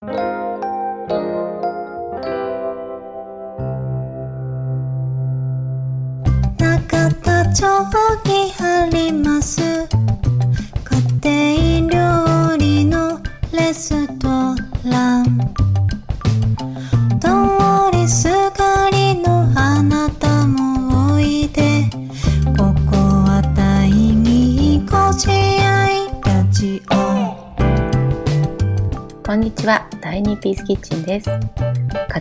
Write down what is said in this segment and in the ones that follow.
中田町にあります。家庭料理のレストラン。通りすがりのあなたもおいで。ここは第二ご自愛ラジオ。こんにちは、イニーピースキッチンです。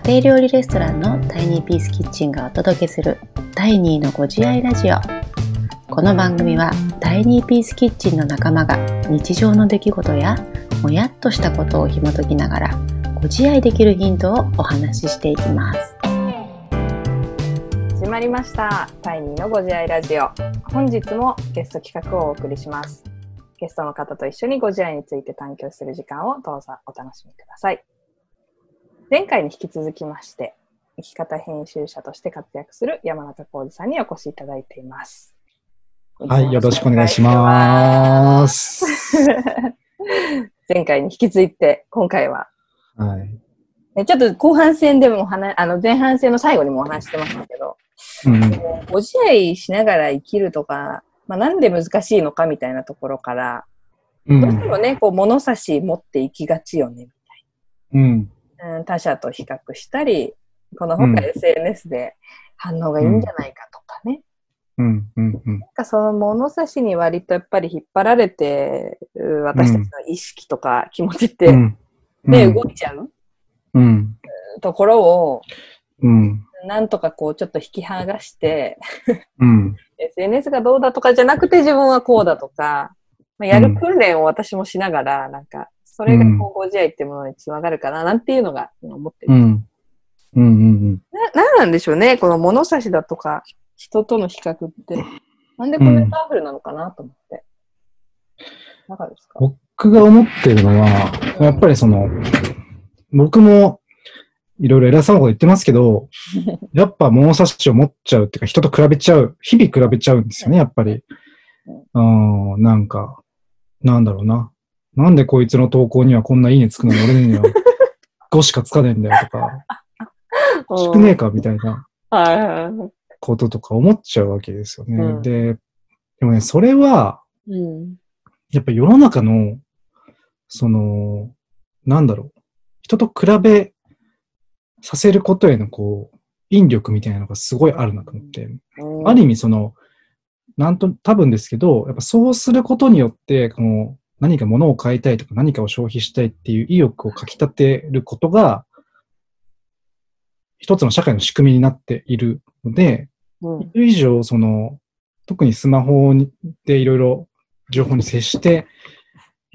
家庭料理レストランのタイニーピースキッチンがお届けする第2のご自愛ラジオ。この番組はタイニーピースキッチンの仲間が日常の出来事やもやっとしたことを紐解きながらご自愛できるヒントをお話ししていきます。始まりました。タイニーのご自愛ラジオ。本日もゲスト企画をお送りします。ゲストの方と一緒にご自愛について探求する時間をどうぞお楽しみください。前回に引き続きまして、生き方編集者として活躍する山中浩二さんにお越しいただいています。はい、よろしくお願いします。前回に引き続いて、今回は、はい。ねちょっと後半戦でもお話、あの前半戦の最後にもお話してましたけど、うん。ご自愛しながら生きるとか、まあ、なんで難しいのかみたいなところから、うどうしてもん。ね、こう物差し持っていきがちよね、うん。うん、他者と比較したり、この他 SNS で反応がいいんじゃないかとかね。うん。うん。うん。なんかその物差しに割とやっぱり引っ張られて、う私たちの意識とか気持ちって、うん。ね、動いちゃううん。ところを、うん。なんとかこうちょっと引き剥がして、うん。SNS がどうだとかじゃなくて自分はこうだとか、まあ、やる訓練を私もしながら、なんか、それがこうご自愛っていうものにつながるかな、なんていうのが今思ってる。うん。うん。うん。な、なんなんでしょうね、この物差しだとか、人との比較って。なんでこんなパワフルなのかなと思って。いかがですか？僕が思ってるのは、やっぱりその、僕もいろいろ偉そうなこと言ってますけど、やっぱ物差しを持っちゃうっていうか、人と比べちゃう、日々比べちゃうんですよね、やっぱり。うん、なんか、なんだろうな。なんでこいつの投稿にはこんないいねつくのに俺には 5しかつかねえんだよとか、少ねえかみたいなはいはいはい。こととか思っちゃうわけですよね。うんで、でもね、それは、うん。やっぱ世の中の、その、なんだろう、人と比べさせることへのこう、引力みたいなのがすごいあるなと思って、ある意味その、なんと、多分ですけど、やっぱそうすることによって、この、何か物を買いたいとか何かを消費したいっていう意欲をかき立てることが、一つの社会の仕組みになっているので、うん。以上、その、特にスマホにでいろいろ情報に接して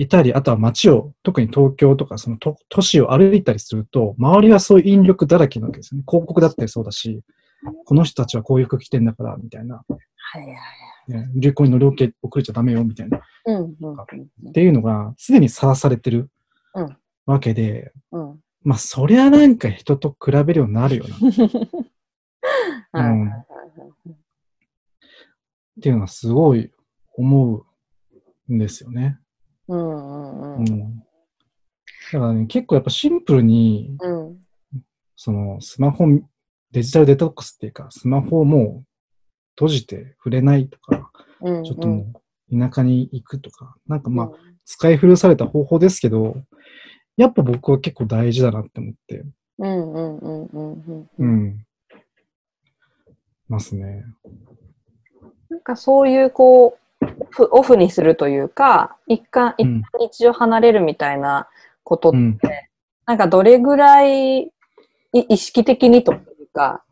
いたり、あとは街を、特に東京とかその都都市を歩いたりすると、周りはそういう引力だらけなわけですよね。広告だったりそうだし、この人たちはこういう服着てんだから、みたいな。はいはい。ね流行に乗り遅れちゃダメよ、みたいな。っうんうんていうのが常にさらされてるうんわけで、うん。まあ、そりゃなんか人と比べるようになるよな。っていうのはすごい思うんですよね。うんうんうん。うん。だからね、結構やっぱシンプルに、うん。そのスマホ、デジタルデトックスっていうか、スマホをもう閉じて触れないとか、うん。ちょっともう田舎に行くとか、なんかまあ、使い古された方法ですけど、やっぱ僕は結構大事だなって思って、うんうんうんうんうん。うん。ますね。なんかそういうこう、オフにするというか、一回、一うん。旦日常離れるみたいなことって、うん。なんかどれぐらいい意識的にというか、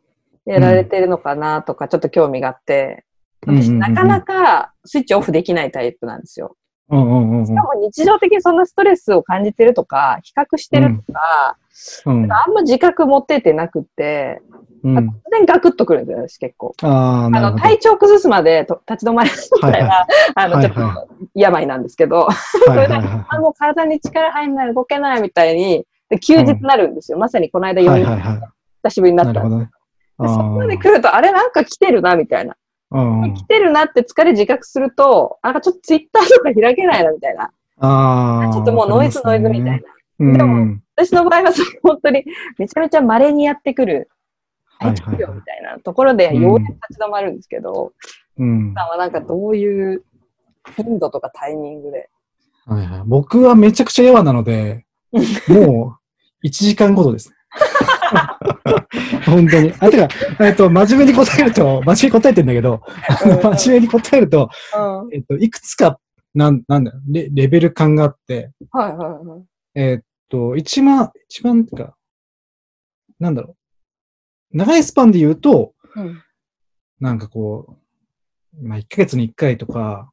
やられてるのかなとか、ちょっと興味があって、私、なかなかスイッチオフできないタイプなんですよ。しかも日常的にそんなストレスを感じてるとか、比較してるとか、うん。うん。あんま自覚持っててなくって、うん。突然ガクッとくるんですよ、私結構。あの。体調崩すまでと立ち止まりみたいな、はいあの、ちょっはいはと病なんですけど、はいはいはい あ、もう体に力入んない、動けないみたいに、で休日になるんですよ。まさにこの間4人はいはいはい。久しぶりになったんでなるほどね。あでそこまで来ると、あれなんか来てるな、みたいな。あ。うん。来てるなって疲れ自覚すると、なんかちょっとツイッターとか開けないな、みたいな。ああ。ちょっともうノイズノイズみたいな。な。でもうん。私の場合はその本当にめちゃめちゃ稀にやってくるはい大企業はいはいみたいなところでようやく立ち止まるんですけど、うん。さんはなんかどういう頻度とかタイミングで？はいはい、僕はめちゃくちゃ弱なので、もう1時間ごとですね。本当に。あ、てか、えっと、真面目に答えると、真面目に答えてんだけど、真面目に答えると、うん。えっと、いくつか、なん、なんだよレ、レベル感があって、はいはいはい。えっと、一番、一番か、なんだろう。長いスパンで言うと、うん。なんかこう、まあ、1ヶ月に1回とか。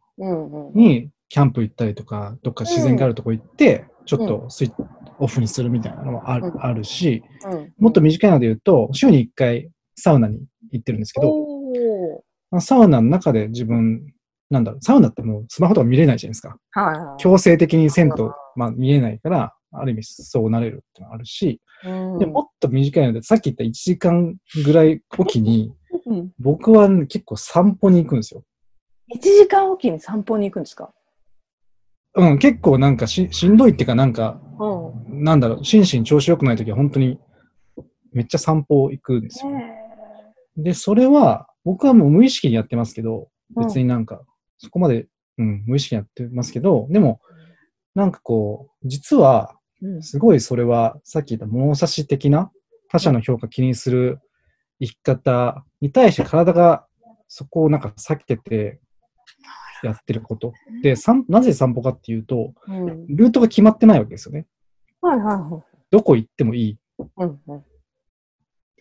にキャンプ行ったりとか、どっか自然があるとこ行って、ちょっとスイッオフにするみたいなのもある,、うんあるし、うん。もっと短いので言うと、週に1回サウナに行ってるんですけど、まあサウナの中で自分、なんだろう、サウナってもうスマホとか見れないじゃないですか。強制的にせんと、まあ見えないから、ある意味そうなれるってのがあるし、うんでもっと短いので、さっき言った1時間ぐらいおきに、うん僕は結構散歩に行くんですよ。1時間おきに散歩に行くんですか？うん、結構なんかししんどいっていうかなんか、うん。なんだろう、心身調子良くないときは本当にめっちゃ散歩行くんですよ。で、それは、僕はもう無意識にやってますけど、うん別になんか、そこまで、うん、無意識にやってますけど、でも、なんかこう、実は、うん。すごいそれは、さっき言った物差し的な他者の評価気にする生き方に対して体がそこをなんか避けてやってること。で、散なぜ散歩かっていうと、うん。ルートが決まってないわけですよね。はいはいはい。どこ行ってもいい。うんうん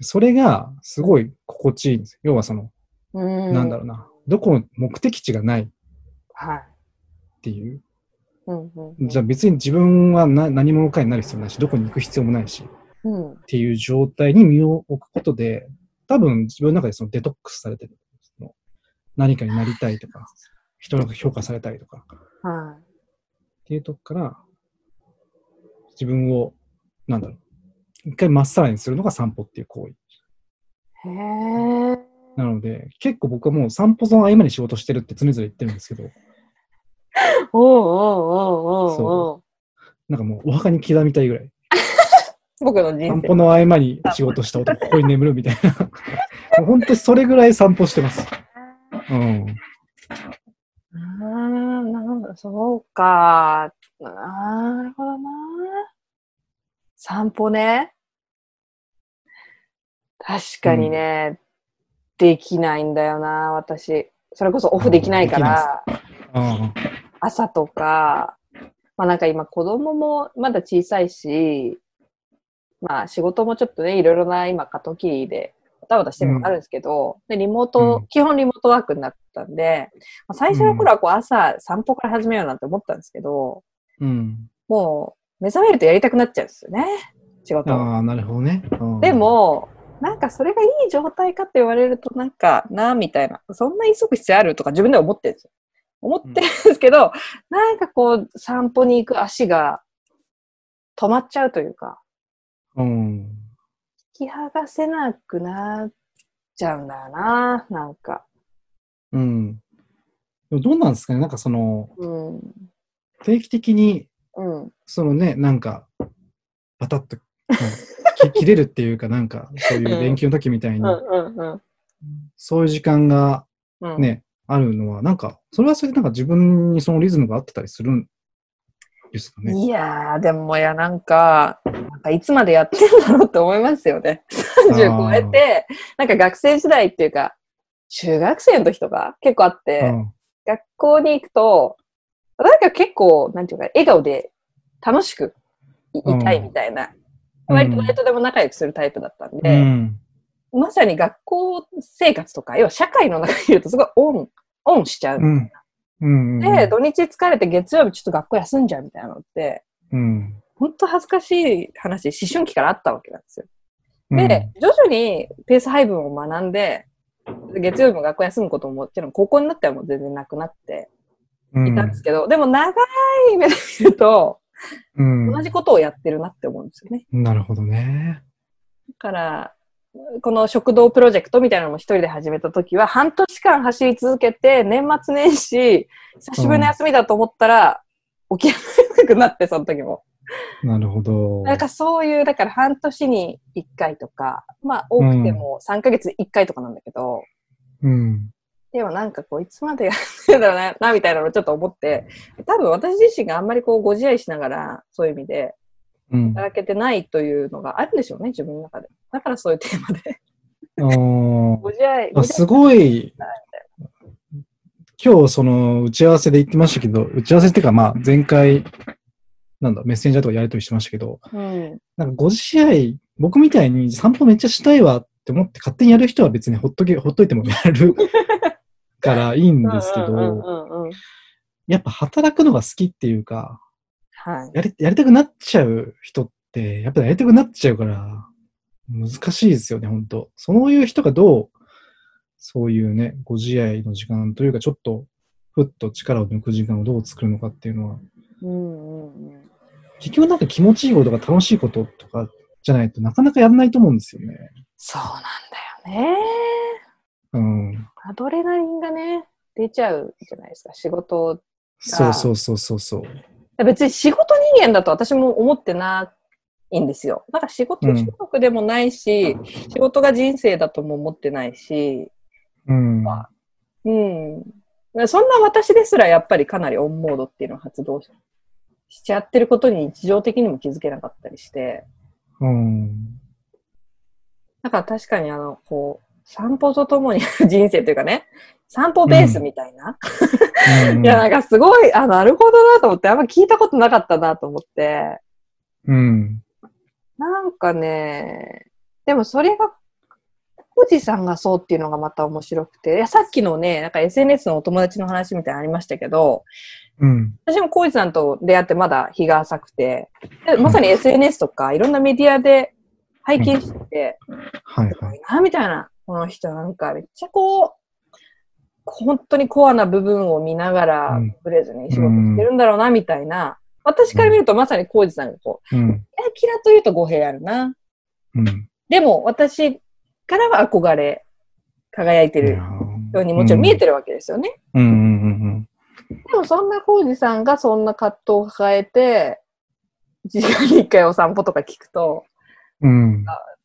それがすごい心地いいんですよ。要はその、うん。なんだろうな。どこも目的地がないっはい。ていう。うんうん。じゃあ別に自分はな何者かになる必要ないし、どこに行く必要もないし、うん。っていう状態に身を置くことで、多分自分の中でそのデトックスされてる。何かになりたいとか、人の評価されたいとか、っはていうとこから、自分を、なんだろう、一回まっさらにするのが散歩っていう行為。い。へえ。なので、結構僕はもう散歩の合間に仕事してるって常々言ってるんですけど、おうおうおうおうおうそなんかもうお墓に刻みたいぐらい。僕の人生。散歩の合間に仕事した男、ここに眠るみたいな。もう本当にそれぐらい散歩してます。うん。あーなんだ、そうか。なるほどな。散歩ね。確かにね、できないんだよな、私。それこそオフできないから、あ朝とか、まあなんか今子供もまだ小さいし、まあ仕事もちょっとね、いろいろな今過渡期で、バタバタしてるのもあるんですけど、で、リモート、うん基本リモートワークになったんで、まあ、最初の頃はこう朝散歩から始めようなんて思ったんですけど、うん。もう目覚めるとやりたくなっちゃうんですよね、仕事を。ああ、なるほどね。うんで、も、なんかそれがいい状態かって言われるとなんかな、みたいな。そんな急ぐ必要あるとか自分では思ってるんですよ。思ってるんですけど、なんかこう散歩に行く足が止まっちゃうというか、うん。引き剥がせなくなっちゃうんだよな、なんか。うん。でもどうなんですかねなんかその、うん。定期的に、うん。そのね、なんか、バタッと、うんき 切れるっていうか、なんか、そういう連休の時みたいに、うんうんうん。そういう時間がうん、ね、あるのは、なんか、それはそれでなんか自分にそのリズムが合ってたりするんですかね？いやー、でもいや、なんか、なんかいつまでやってんだろうって思いますよね。30超えて、なんか学生時代っていうか、中学生の時とか結構あって、うん学校に行くと、なんか結構、なんていうか、笑顔で楽しくいいたいみたいな、割と誰とでも仲良くするタイプだったんうで、ん。まさに学校生活とか、要は社会の中にいるとすごいオン、オンしちゃう。うん。うん。で、土日疲れて月曜日ちょっと学校休んじゃうみたいなのって、うん。本当恥ずかしい話、思春期からあったわけなんですよ。うんで、徐々にペース配分を学んで、月曜日も学校休むことももちろん高校になってはもう全然なくなってうんいたんですけど、でも長い目で見ると、うん同じことをやってるなって思うんですよね。なるほどね。だから、この食堂プロジェクトみたいなのも一人で始めた時は、半年間走り続けて、年末年始、久しぶりの休みだと思ったら、起きられなくなって、その時も。なるほど。なんかそういう、だから半年に1回とか、まあ多くても3ヶ月に1回とかなんだけど、うん。でもなんかこう、いつまでやってるんだろうな、なみたいなのをちょっと思って、多分私自身があんまりこう、ご自愛しながら、そういう意味で、うん。働けてないというのがあるんでしょうね、自分の中で。だからそういうテーマで。ご自愛、すごい、今日その打ち合わせで言ってましたけど、打ち合わせっていうかまあ前回、なんだ、メッセンジャーとかやりとりしてましたけど、うん。なんかご自愛、僕みたいに散歩めっちゃしたいわって思って勝手にやる人は別にほっとけ、ほっといてもやるからいいんですけど。やっぱ働くのが好きっていうか、はい。やり、やりたくなっちゃう人って、やっぱりやりたくなっちゃうから、難しいですよね、本当そういう人がどう、そういうね、ご自愛の時間というか、ちょっと、ふっと力を抜く時間をどう作るのかっていうのは、うんうんうん。結局なんか気持ちいいこととか楽しいこととかじゃないとなかなかやらないと思うんですよね。そうなんだよね。うん。アドレナリンがね、出ちゃうじゃないですか、仕事。そうそうそうそうそう。別に仕事人間だと私も思ってないんですよ。なんか仕事うん中毒でもないし、仕事が人生だとも思ってないし、うん。うん。そんな私ですらやっぱりかなりオンモードっていうのを発動ししちゃってることに日常的にも気づけなかったりして、うん。だから確かにあの、こう、散歩とともに 人生というかね、散歩ベースみたいな。うんいや、なんかすごい、あ、なるほどなと思って、あんま聞いたことなかったなと思って、うん。なんかね、でもそれが、コジさんがそうっていうのがまた面白くて、いやさっきのね、なんか SNS のお友達の話みたいなのありましたけど、うん。私もコージさんと出会ってまだ日が浅くて、でまさに SNS とかいろんなメディアで拝見してて、はいはい。すごいな、みたいな。この人なんかめっちゃこう、本当にコアな部分を見ながらうん、ブレずに仕事してるんだろうな、みたいな。私から見るとまさにコージさんがこう、うん。キラキラというと語弊あるな。うん。でも私からは憧れ、輝いてるようにもちろん見えてるわけですよね。でもそんなコージさんがそんな葛藤を抱えて、1時間に1回お散歩とか聞くと、うん。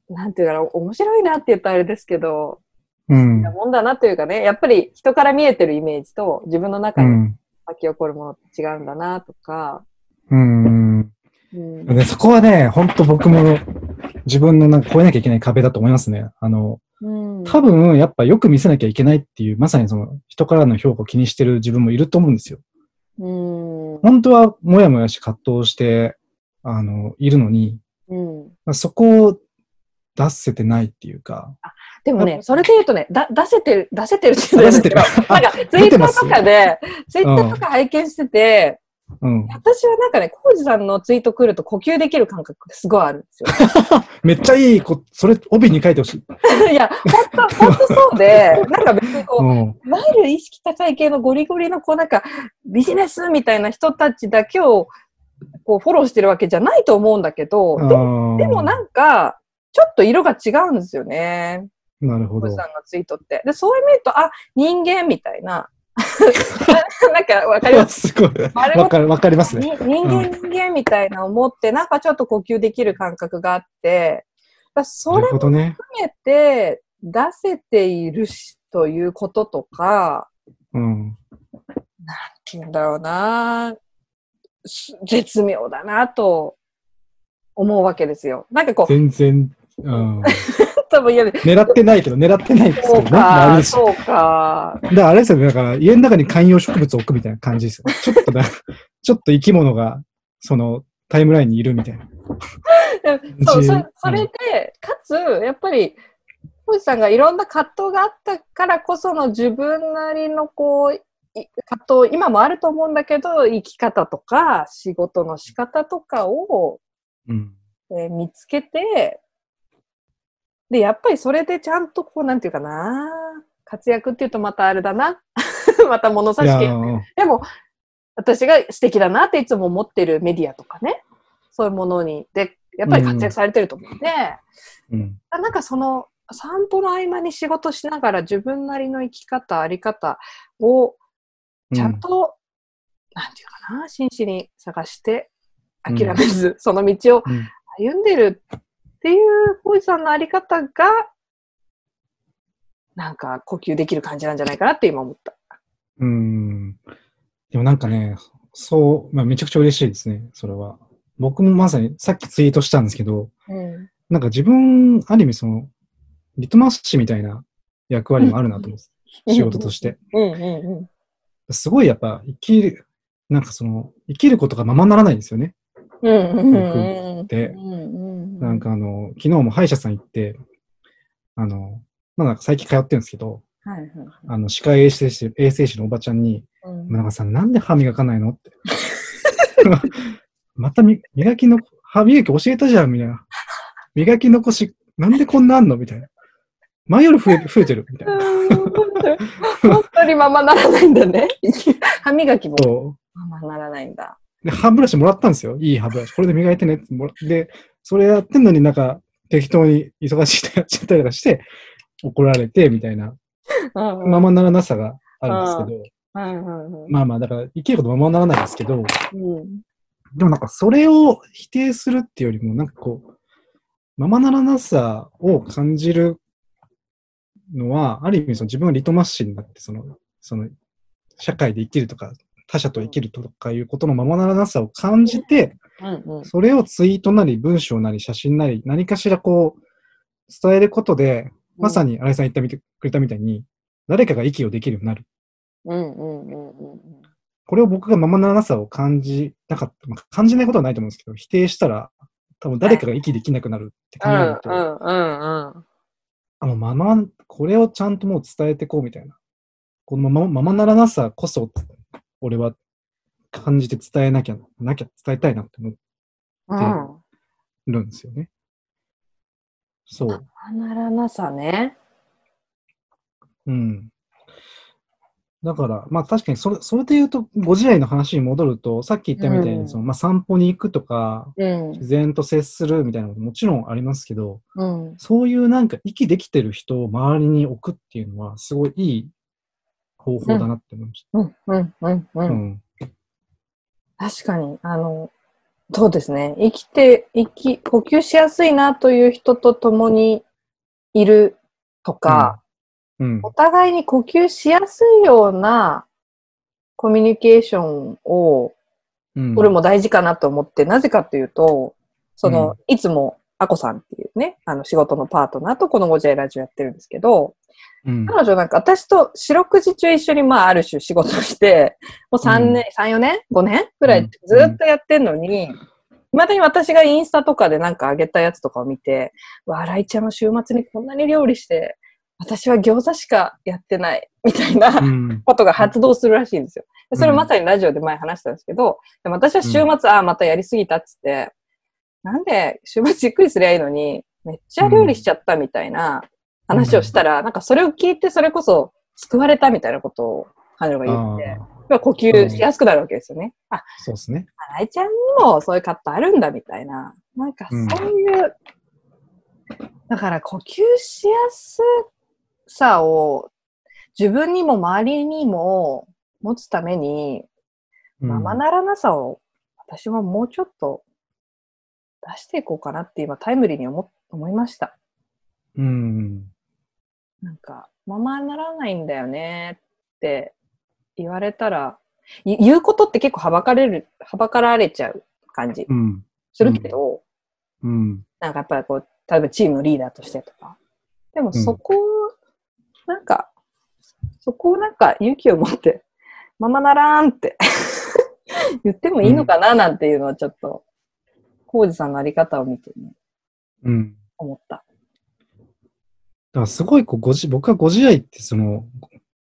なんていうかな、面白いなって言ったらあれですけど、うん。なもんだなというかね、やっぱり人から見えてるイメージと自分の中にうん。湧き起こるものって違うんだなとか、うん。うん、でそこはね、本当僕も自分のなんか超えなきゃいけない壁だと思いますね。あの、うん、多分やっぱよく見せなきゃいけないっていう、まさにその人からの評価を気にしてる自分もいると思うんですよ。うん、本当はもやもやし葛藤して、あの、いるのに、うん。そこを出せてないっていうか、でもね、それで言うとね、だ出せてる、出せてるって言うんですけど、なんかツイッターとかで、ツイッターとか拝見してて、うん。私はなんかね、コウジさんのツイート来ると呼吸できる感覚がすごいあるんですよ。めっちゃいいこ、それ帯に書いてほしい。いや、本当本当そうで、なんか別にこう、うん。いわゆる意識高い系のゴリゴリのこうなんかビジネスみたいな人たちだけをこうフォローしてるわけじゃないと思うんだけど、ででもなんかちょっと色が違うんですよね。なるほど。さんのツイートって。で、そういう意味と、あ、人間みたいな。なんかわかります？すごい。わかる、わかりますね。に人間、人間みたいな思って、なんかちょっと呼吸できる感覚があって、だそなるれも。含めて出せているしということとか、うん。っていうんだろうな、す絶妙だなと思うわけですよ。なんかこう、全然、うん。多分嫌で、狙ってないけど、狙ってないですそうけどね。あれか、そうか。だからあれですよね。だから家の中に観葉植物を置くみたいな感じですよ。ちょっとだ、ちょっと生き物が、その、タイムラインにいるみたいな。そう、そうんそれで、かつ、やっぱり、星さんがいろんな葛藤があったからこその自分なりのこう、い葛藤、今もあると思うんだけど、生き方とか、仕事の仕方とかを、うん。えー見つけて、で、やっぱりそれでちゃんとこう、なんていうかな、活躍っていうとまたあれだな。また物差しでも、私が素敵だなっていつも思ってるメディアとかね、そういうものに、で、やっぱり活躍されてると思うんで、うん。なんかその散歩の合間に仕事しながら自分なりの生き方、あり方をちゃんと、なんていうかな、真摯に探して諦めず、その道をうん。歩んでるっていう、浩二さんのあり方が、なんか呼吸できる感じなんじゃないかなって今思った。うん。でもなんかね、そう、まあ、めちゃくちゃ嬉しいですね、それは。僕もまさにさっきツイートしたんですけど、うん。なんか自分、ある意味その、リトマス紙みたいな役割もあるなと思って、仕事として。うんうんうん。すごいやっぱ生きる、なんかその、生きることがままならないんですよね。うんうんうんうん。でう、んうんなんかあの、昨日も歯医者さん行って、あの、まあなんか最近通ってるんですけど、はいはいあの、歯科衛生士、衛生士のおばちゃんに、うん村川さん、なんで歯磨かないの？って。またみ磨きの、歯磨き教えたじゃん、みたいな。磨き残し、なんでこんなあんの？みたいな。前より増え増えてる、みたいな。本当にままならないんだね。歯磨きもそままならないんだ。う。で、歯ブラシもらったんですよ。いい歯ブラシ。これで磨いてね。ってもらで、それやってんのになんか、適当に忙しい人やっちゃったりとかして、怒られて、みたいな、うんままならなさがあるんですけど、まあまあ、だから、生きることままならないですけど、うん。でもなんかそれを否定するっていうよりも、なんかこう、ままならなさを感じるのは、ある意味その自分がリトマス紙になって、その、その、社会で生きるとか、他者と生きるとかいうことのままならなさを感じて、それをツイートなり文章なり写真なり何かしらこう、伝えることで、まさに新井さん言ったみてくれたみたいに、誰かが息をできるようになる。うんうんうんうんこれを僕がままならなさを感じなかった、まあ、感じないことはないと思うんですけど、否定したら、多分誰かが息できなくなるって考えると、うんうんうんあのまま、これをちゃんともう伝えてこうみたいな。このままままならなさこそ、俺は感じて伝えなきゃ、なきゃ伝えたいなって思うん。るんですよね。そう。ままならなさね。うん。だから、まあ確かにそれ、それで言うと、ご自愛の話に戻ると、さっき言ったみたいに、うんその、まあ散歩に行くとか、うん自然と接するみたいなのももちろんありますけど、うんそういうなんか息できてる人を周りに置くっていうのは、すごいいい方法だなって思いましうんうんうんた。う。うんん。確かに、あの、そうですね。生きて、生き、呼吸しやすいなという人と共にいるとか、うん。お互いに呼吸しやすいようなコミュニケーションを、うん。これも大事かなと思って、なぜかというと、その、うんいつも、アコさんっていうね、あの仕事のパートナーとこのご自愛ラジオやってるんですけど、うん、彼女なんか私と四六時中一緒にまあある種仕事をして、もう3年、3、4年 ?5 年ぐらいずっとやってんのに、まだに私がインスタとかでなんか上げたやつとかを見て、わあ、ライちゃんの週末にこんなに料理して、私は餃子しかやってない、みたいなうん。ことが発動するらしいんですよ。でそれまさにラジオで前話したんですけど、でも私は週末、ああ、またやりすぎたっつって、なんで週末ゆっくりすりゃいいのに、めっちゃ料理しちゃったみたいな話をしたら、なんかそれを聞いてそれこそ救われたみたいなことを彼女が言あって、呼吸しやすくなるわけですよね。あ、そうですね。新井ちゃんにもそういうカットあるんだみたいな。なんかそういう、だから呼吸しやすさを自分にも周りにも持つために、うんままならなさを私ももうちょっと出していこうかなって今タイムリーに思思いました。うん。なんか、ままならないんだよねって言われたら、い言うことって結構はばかれる、はばかられちゃう感じうん。するけど、うん。なんかやっぱりこう、例えばチームリーダーとしてとか。でもそこを、なんか、そこをなんか勇気を持って、ままならんって 言ってもいいのかななんていうのはちょっと、コウジさんのあり方を見てね、うん。思った。だからすごいこうごじ、僕はご自愛ってその、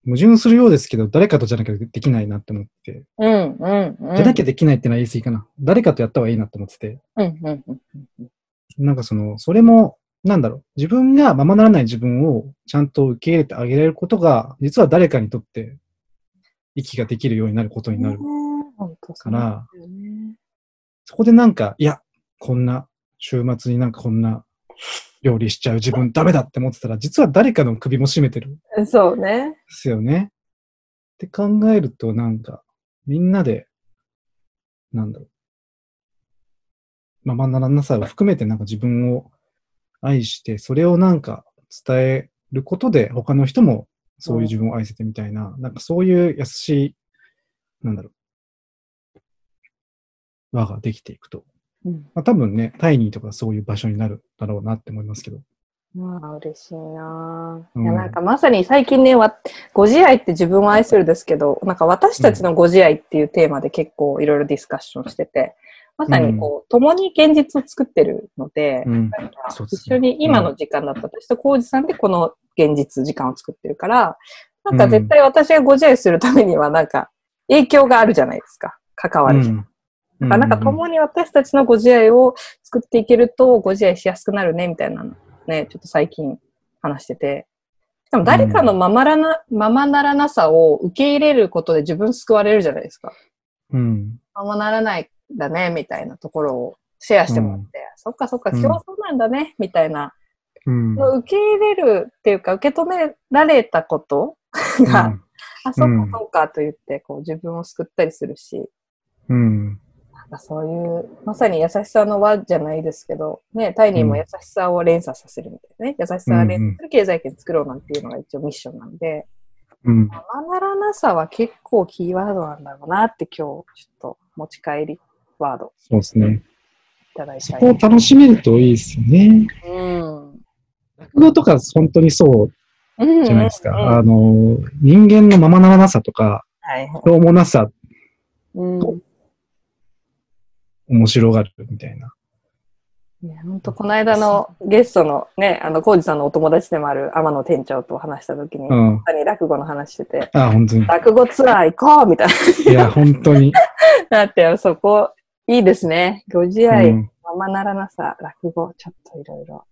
矛盾するようですけど、誰かとじゃなきゃできないなって思って、うん、うん、うん。じゃなきゃできないってのは言い過ぎかな。誰かとやった方がいいなって思ってて、うん、うん、うん。なんかその、それも、なんだろう、自分がままならない自分をちゃんと受け入れてあげられることが、実は誰かにとって息ができるようになることになるから、そこでなんか、いや、こんな、週末になんかこんな料理しちゃう自分ダメだって思ってたら、実は誰かの首も絞めてるそうね。すよね。って考えると、なんか、みんなで、なんだろう。ままならなさを含めてなんか自分を愛して、それをなんか伝えることで他の人もそういう自分を愛せてみたいな、なんかそういう優しい、なんだろう、輪ができていくと。うん。まあ、多分ね、タイニーとかそういう場所になるだろうなって思いますけど。まあ、嬉しいなぁ、うんいや、なんかまさに最近ね、わご自愛って自分を愛するですけど、なんか私たちのご自愛っていうテーマで結構いろいろディスカッションしてて、まさにこう、共に現実を作ってるので、うん。なんか一緒に今の時間だった私と浩二さんでこの現実時間を作ってるから、なんか絶対私がご自愛するためにはなんか影響があるじゃないですか。関わる人。うんだからなんか共に私たちのご自愛を作っていけるとご自愛しやすくなるねみたいなのね、ちょっと最近話してて。でも誰かのままらな、ままならなさを受け入れることで自分救われるじゃないですか。うん。ままならないんだね、みたいなところをシェアしてもらって、そっかそっか、うん今日はそうなんだね、みたいな。うん。受け入れるっていうか、受け止められたことが、あ、そっうんかそっかと言って、こう自分を救ったりするし、うん。かそういう、まさに優しさの輪じゃないですけど、ね、タイニーも優しさを連鎖させるみたいなね、優しさを連鎖する経済圏作ろうなんていうのが一応ミッションなんで、うん。ままならなさは結構キーワードなんだろうなって今日ちょっと持ち帰りワードそうですね。いただいそこを。楽しめるといいですよね。うん。落語とか本当にそううんじゃないですか。うんあの、人間のままならなさとか、はいはい。しょうもなさ、うん。面白がるみたいな。いや、本当この間のゲストのね、あの、コウジさんのお友達でもある天野店長と話した時に、うまん。さに落語の話してて、あ、本当に。落語ツアー行こうみたいいや、本当に。なって、そこ、いいですね。ご自う愛、んままならなさ、落語、ちょっといろいろ、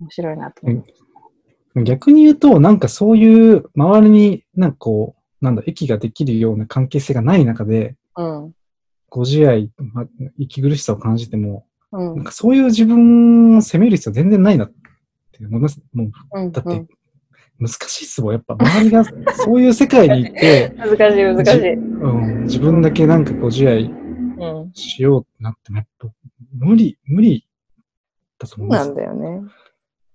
面白いなと思います。逆に言うと、なんかそういう周りになんかこう、なんだ、息ができるような関係性がない中で、うん。ご自愛、ま、息苦しさを感じても、うん。なんかそういう自分を責める必要全然ないなって思います。もう、うんだって、難しいっすもん。やっぱ周りがそういう世界にいて、難しい、難しい。うん、自分だけなんかご自愛うん。しようってなっても、やっぱ無理、無理だとそう思います。なんだよね。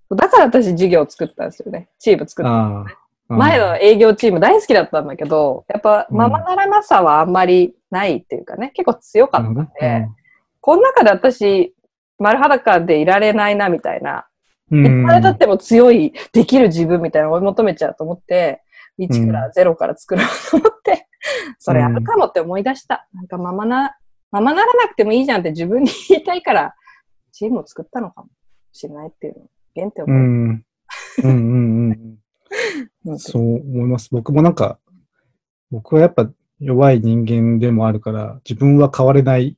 だから私授業を作ったんですよね。チーム作った。ああ。前の営業チーム大好きだったんだけど、やっぱうんままならなさはあんまりないっていうかね、結構強かったんで、ね。この中で私、丸裸でいられないなみたいな、うんいっぱいだっても強い、できる自分みたいなのを追い求めちゃうと思って、1から0から作ろうと思って、それあるかもって思い出した。なんかままな、ままならなくてもいいじゃんって自分に言いたいから、チームを作ったのかもしれないっていうの。原点をう。うんうんうん。う。そう思います。僕もなんか、僕はやっぱ弱い人間でもあるから、自分は変われない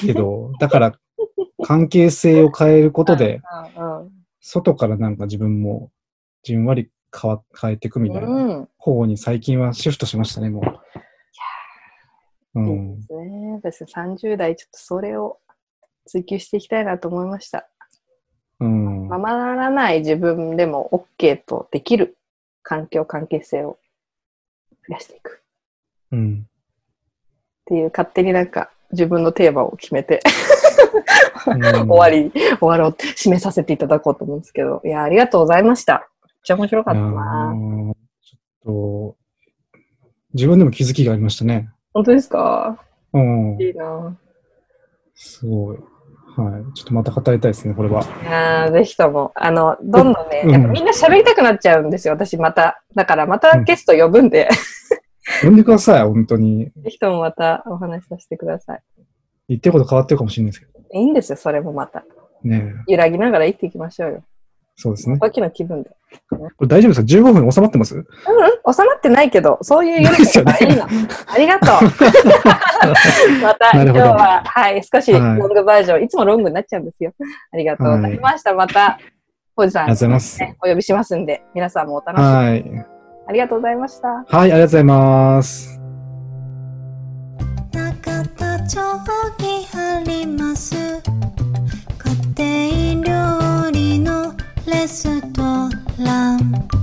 けど、だから関係性を変えることで、外からなんか自分もじんわり変わ変えていくみたいなうん。方に最近はシフトしましたね、もう。ういいんで。すね。私30代ちょっとそれを追求していきたいなと思いました。うん。ままならない自分でも OK とできる環境、関係性を増やしていくうん。っていう勝手になんか自分のテーマを決めて終 終わり、終わろうって締めさせていただこうと思うんですけど、いや、ありがとうございました。めっちゃ面白かったな。ちょっと、自分でも気づきがありましたね。本当ですか？うん。いいな。すごい。はい。ちょっとまた語りたいですね、これは。いやーぜひとも、あの、どんどんね、うんやっぱみんな喋りたくなっちゃうんですよ、私また。だからまたゲスト呼ぶんで、呼んでください、本当に。ぜひともまたお話しさせてください。言ってること変わってるかもしれないですけど。いいんですよ、それもまた。ねえ揺らぎながら生きていきましょうよ。そうですね。さっきの気分で。これ大丈夫ですか ?15 分収まってます？うん、収まってないけど、そういう夜ですよねがいいの。ありがとう。また今日は、はい、少しロはいングバージョン、い、つもロングになっちゃうんですよ。ありがとうございました。また、ポジさん、ありがとうございます。ね、お呼びしますんで、皆さんもお楽しみに。はい。ありがとうございました。はい、ありがとうございます。laisse-toi l'âme.